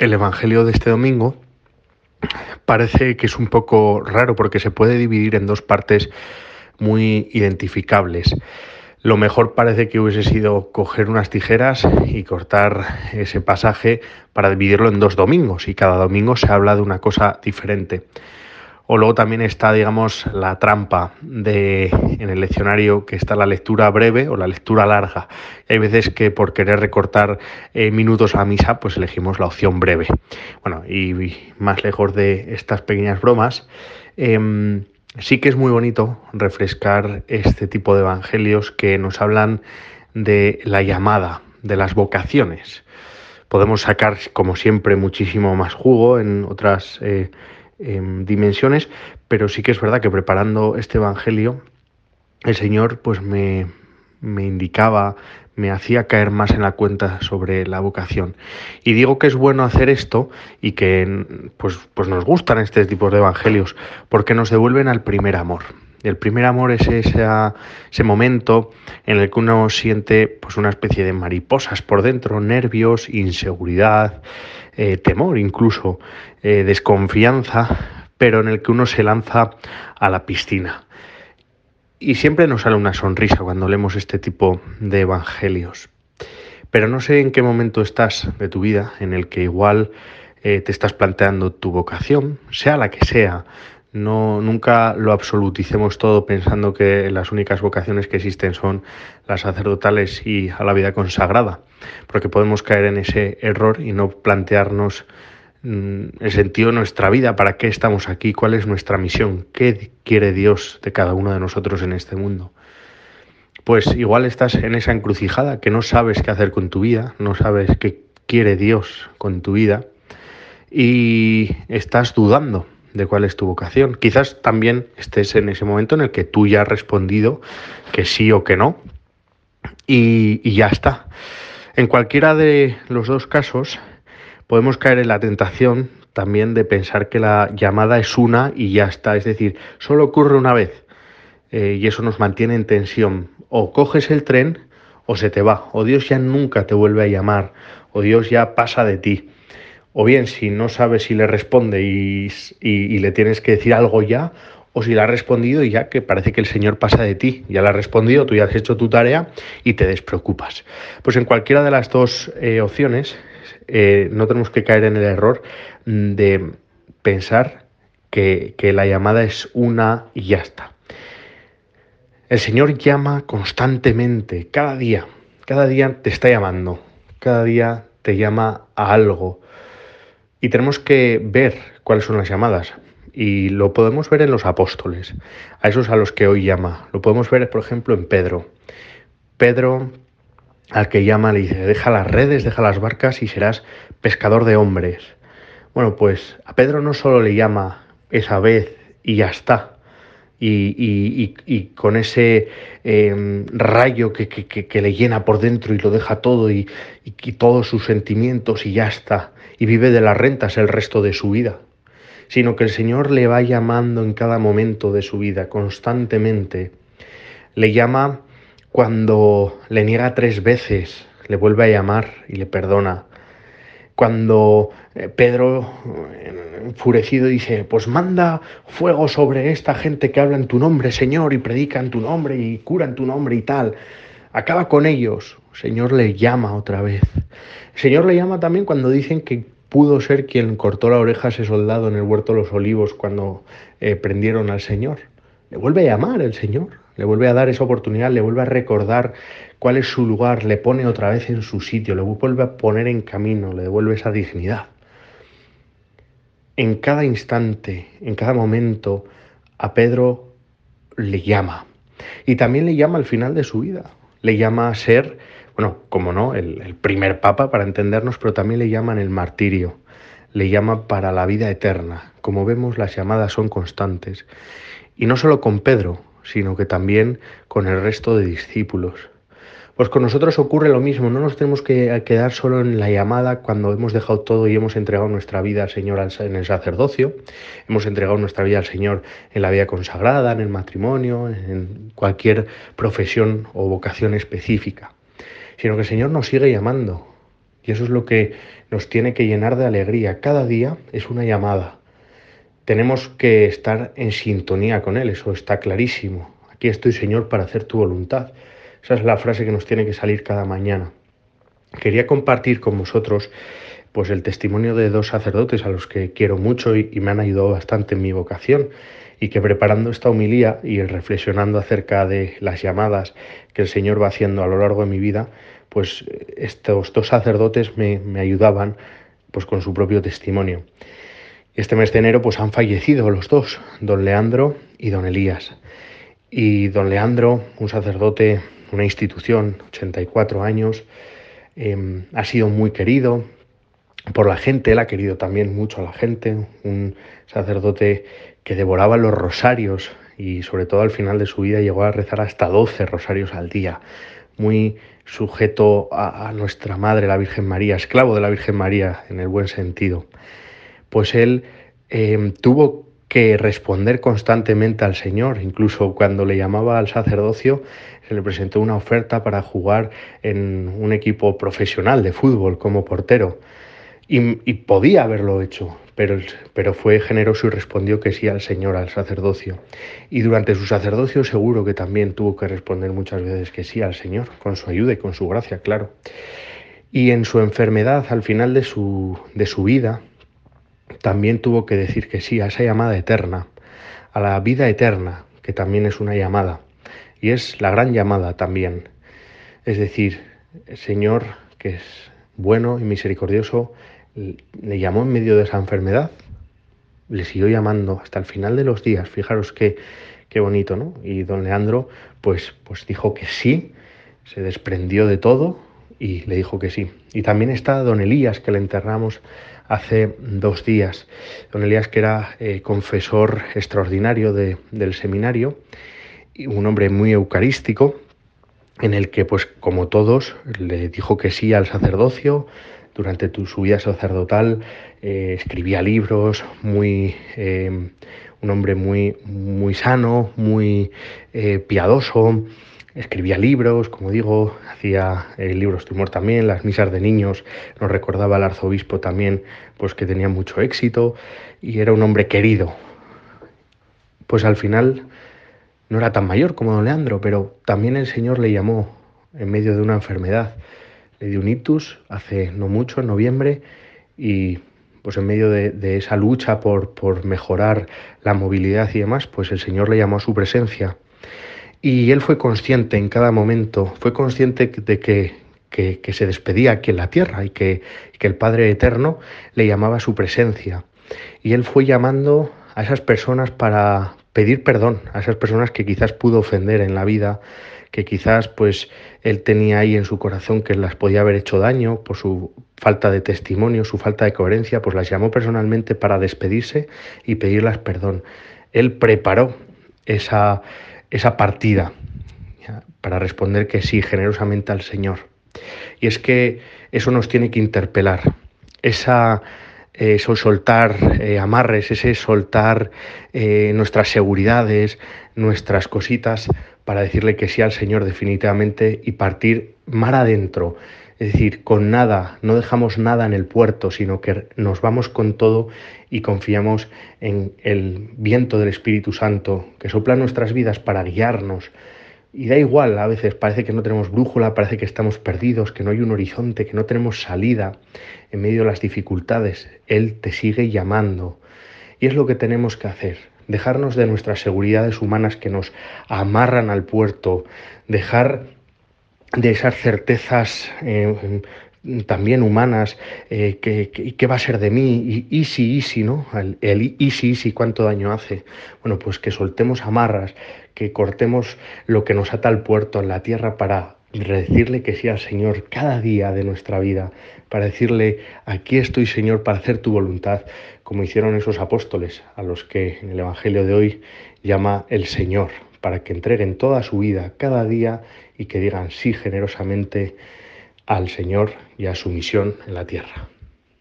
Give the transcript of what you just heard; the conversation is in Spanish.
el Evangelio de este domingo parece que es un poco raro porque se puede dividir en dos partes muy identificables. Lo mejor parece que hubiese sido coger unas tijeras y cortar ese pasaje para dividirlo en dos domingos y cada domingo se habla de una cosa diferente. O luego también está, digamos, la trampa de en el leccionario que está la lectura breve o la lectura larga. hay veces que por querer recortar eh, minutos a misa, pues elegimos la opción breve. Bueno, y, más lejos de estas pequeñas bromas, em, sí que es muy bonito refrescar este tipo de evangelios que nos hablan de la llamada, de las vocaciones. Podemos sacar, como siempre, muchísimo más jugo en otras eh, Em, dimensiones, pero sí que es verdad que preparando este Evangelio, el Señor pues me, me indicaba, me hacía caer más en la cuenta sobre la vocación. Y digo que es bueno hacer esto y que pues, pues nos gustan este tipo de evangelios porque nos devuelven al primer amor. El primer amor es ese, momento en el que uno siente pues, una especie de mariposas por dentro, nervios, inseguridad, eh, temor, incluso eh, desconfianza, pero en el que uno se lanza a la piscina. Y siempre nos sale una sonrisa cuando leemos este tipo de evangelios. Pero no sé en qué momento estás de tu vida en el que igual eh, te estás planteando tu vocación, sea la que sea, no, nunca lo absoluticemos todo pensando que las únicas vocaciones que existen son las sacerdotales y a la vida consagrada, porque podemos caer en ese error y no plantearnos mm, el sentido de nuestra vida, para qué estamos aquí, cuál es nuestra misión, qué quiere Dios de cada uno de nosotros en este mundo. Pues igual estás en esa encrucijada que no sabes qué hacer con tu vida, no sabes qué quiere Dios con tu vida y estás dudando de cuál es tu vocación. Quizás también estés en ese momento en el que tú ya has respondido que sí o que no y, y ya está. En cualquiera de los dos casos podemos caer en la tentación también de pensar que la llamada es una y ya está, es decir, solo ocurre una vez eh, y eso nos mantiene en tensión. O coges el tren o se te va, o Dios ya nunca te vuelve a llamar, o Dios ya pasa de ti o bien si no sabes si le responde y, le tienes que decir algo ya, o si le ha respondido y ya que parece que el Señor pasa de ti, ya le ha respondido, tú ya has hecho tu tarea y te despreocupas. Pues en cualquiera de las dos eh, opciones eh, no tenemos que caer en el error de pensar que, que la llamada es una y ya está. El Señor llama constantemente, cada día, cada día te está llamando, cada día te llama a algo, y tenemos que ver cuáles son las llamadas. Y lo podemos ver en los apóstoles, a esos a los que hoy llama. Lo podemos ver, por ejemplo, en Pedro. Pedro, al que llama, le dice, deja las redes, deja las barcas y serás pescador de hombres. Bueno, pues a Pedro no solo le llama esa vez y ya está, y, con ese em, rayo que, que, le llena por dentro y lo deja todo y, todos sus sentimientos y ya está, y vive de las rentas el resto de su vida, sino que el Señor le va llamando en cada momento de su vida, constantemente. Le llama cuando le niega tres veces, le vuelve a llamar y le perdona. Cuando eh, Pedro, enfurecido, dice, pues manda fuego sobre esta gente que habla en tu nombre, Señor, y predica en tu nombre y cura en tu nombre y tal. Acaba con ellos. Señor le llama otra vez. El Señor le llama también cuando dicen que pudo ser quien cortó la oreja a ese soldado en el huerto de los olivos cuando eh, prendieron al Señor. Le vuelve a llamar el Señor, le vuelve a dar esa oportunidad, le vuelve a recordar cuál es su lugar, le pone otra vez en su sitio, le vuelve a poner en camino, le devuelve esa dignidad. En cada instante, en cada momento, a Pedro le llama. Y también le llama al final de su vida. Le llama a ser bueno, como no, el, primer papa para entendernos, pero también le llaman el martirio, le llama para la vida eterna. Como vemos, las llamadas son constantes. Y no solo con Pedro, sino que también con el resto de discípulos. Pues con nosotros ocurre lo mismo, no nos tenemos que quedar solo en la llamada cuando hemos dejado todo y hemos entregado nuestra vida al Señor en el sacerdocio, hemos entregado nuestra vida al Señor en la vida consagrada, en el matrimonio, en cualquier profesión o vocación específica sino que el Señor nos sigue llamando, Y eso es lo que nos tiene que llenar de alegría. Cada día es una llamada. Tenemos que estar en sintonía con Él, eso está clarísimo. Aquí estoy, Señor, para hacer tu voluntad. Esa es la frase que nos tiene que salir cada mañana. Quería compartir con vosotros pues el testimonio de dos sacerdotes a los que quiero mucho y, me han ayudado bastante en mi vocación y que preparando esta homilía y reflexionando acerca de las llamadas que el Señor va haciendo a lo largo de mi vida, pues estos dos sacerdotes me, ayudaban pues con su propio testimonio. Este mes de enero pues han fallecido los dos, don Leandro y don Elías. Y don Leandro, un sacerdote, una institución, 84 años, em, ha sido muy querido por la gente, él ha querido también mucho a la gente, un sacerdote que devoraba los rosarios y sobre todo al final de su vida llegó a rezar hasta 12 rosarios al día, muy sujeto a, nuestra Madre, la Virgen María, esclavo de la Virgen María en el buen sentido. Pues él em, tuvo que responder constantemente al Señor, incluso cuando le llamaba al sacerdocio, se le presentó una oferta para jugar en un equipo profesional de fútbol como portero. y podía haberlo hecho, pero, fue generoso y respondió que sí al Señor, al sacerdocio. Y durante su sacerdocio seguro que también tuvo que responder muchas veces que sí al Señor, con su ayuda y con su gracia, claro. Y en su enfermedad, al final de su, de su vida, también tuvo que decir que sí a esa llamada eterna, a la vida eterna, que también es una llamada. Y es la gran llamada también. Es decir, el Señor, que es bueno y misericordioso, le llamó en medio de esa enfermedad, le siguió llamando hasta el final de los días, fijaros qué, qué bonito, ¿no? Y don Leandro pues, pues dijo que sí, se desprendió de todo y le dijo que sí. Y también está don Elías, que le enterramos hace dos días. Don Elías, que era eh, confesor extraordinario de, del seminario, y un hombre muy eucarístico, en el que, pues como todos, le dijo que sí al sacerdocio, durante su vida sacerdotal eh, escribía libros, muy, eh, un hombre muy, muy sano, muy piadoso, escribía libros, como digo, hacía libros de humor también, las misas de niños, nos recordaba el arzobispo también, pues que tenía mucho éxito y era un hombre querido. Pues al final no era tan mayor como don Leandro, pero también el Señor le llamó en medio de una enfermedad le dio un ictus hace no mucho, en noviembre, y pues en medio de, esa lucha por, por, mejorar la movilidad y demás, pues el Señor le llamó a su presencia. Y él fue consciente en cada momento, fue consciente de que, que, se despedía aquí en la tierra y que, que el Padre Eterno le llamaba a su presencia. Y él fue llamando a esas personas para pedir perdón, a esas personas que quizás pudo ofender en la vida, que quizás pues él tenía ahí en su corazón que las podía haber hecho daño por su falta de testimonio, su falta de coherencia, pues las llamó personalmente para despedirse y pedirlas perdón. Él preparó esa, esa partida para responder que sí generosamente al Señor. Y es que eso nos tiene que interpelar. Esa, eso soltar eh, amarres, ese soltar eh, nuestras seguridades, nuestras cositas, para decirle que sí al Señor definitivamente y partir mar adentro. Es decir, con nada, no dejamos nada en el puerto, sino que nos vamos con todo y confiamos en el viento del Espíritu Santo que sopla nuestras vidas para guiarnos. Y da igual, a veces parece que no tenemos brújula, parece que estamos perdidos, que no hay un horizonte, que no tenemos salida en medio de las dificultades. Él te sigue llamando. Y es lo que tenemos que hacer, dejarnos de nuestras seguridades humanas que nos amarran al puerto, dejar de esas certezas eh, también humanas, eh, ¿qué va a ser de mí? Y easy, easy, ¿no? El, el easy, easy, ¿cuánto daño hace? Bueno, pues que soltemos amarras, que cortemos lo que nos ata al puerto en la tierra para decirle que sí al Señor cada día de nuestra vida, para decirle, aquí estoy Señor para hacer tu voluntad, como hicieron esos apóstoles a los que en el Evangelio de hoy llama el Señor, para que entreguen toda su vida cada día y que digan sí generosamente al Señor y a su misión en la tierra.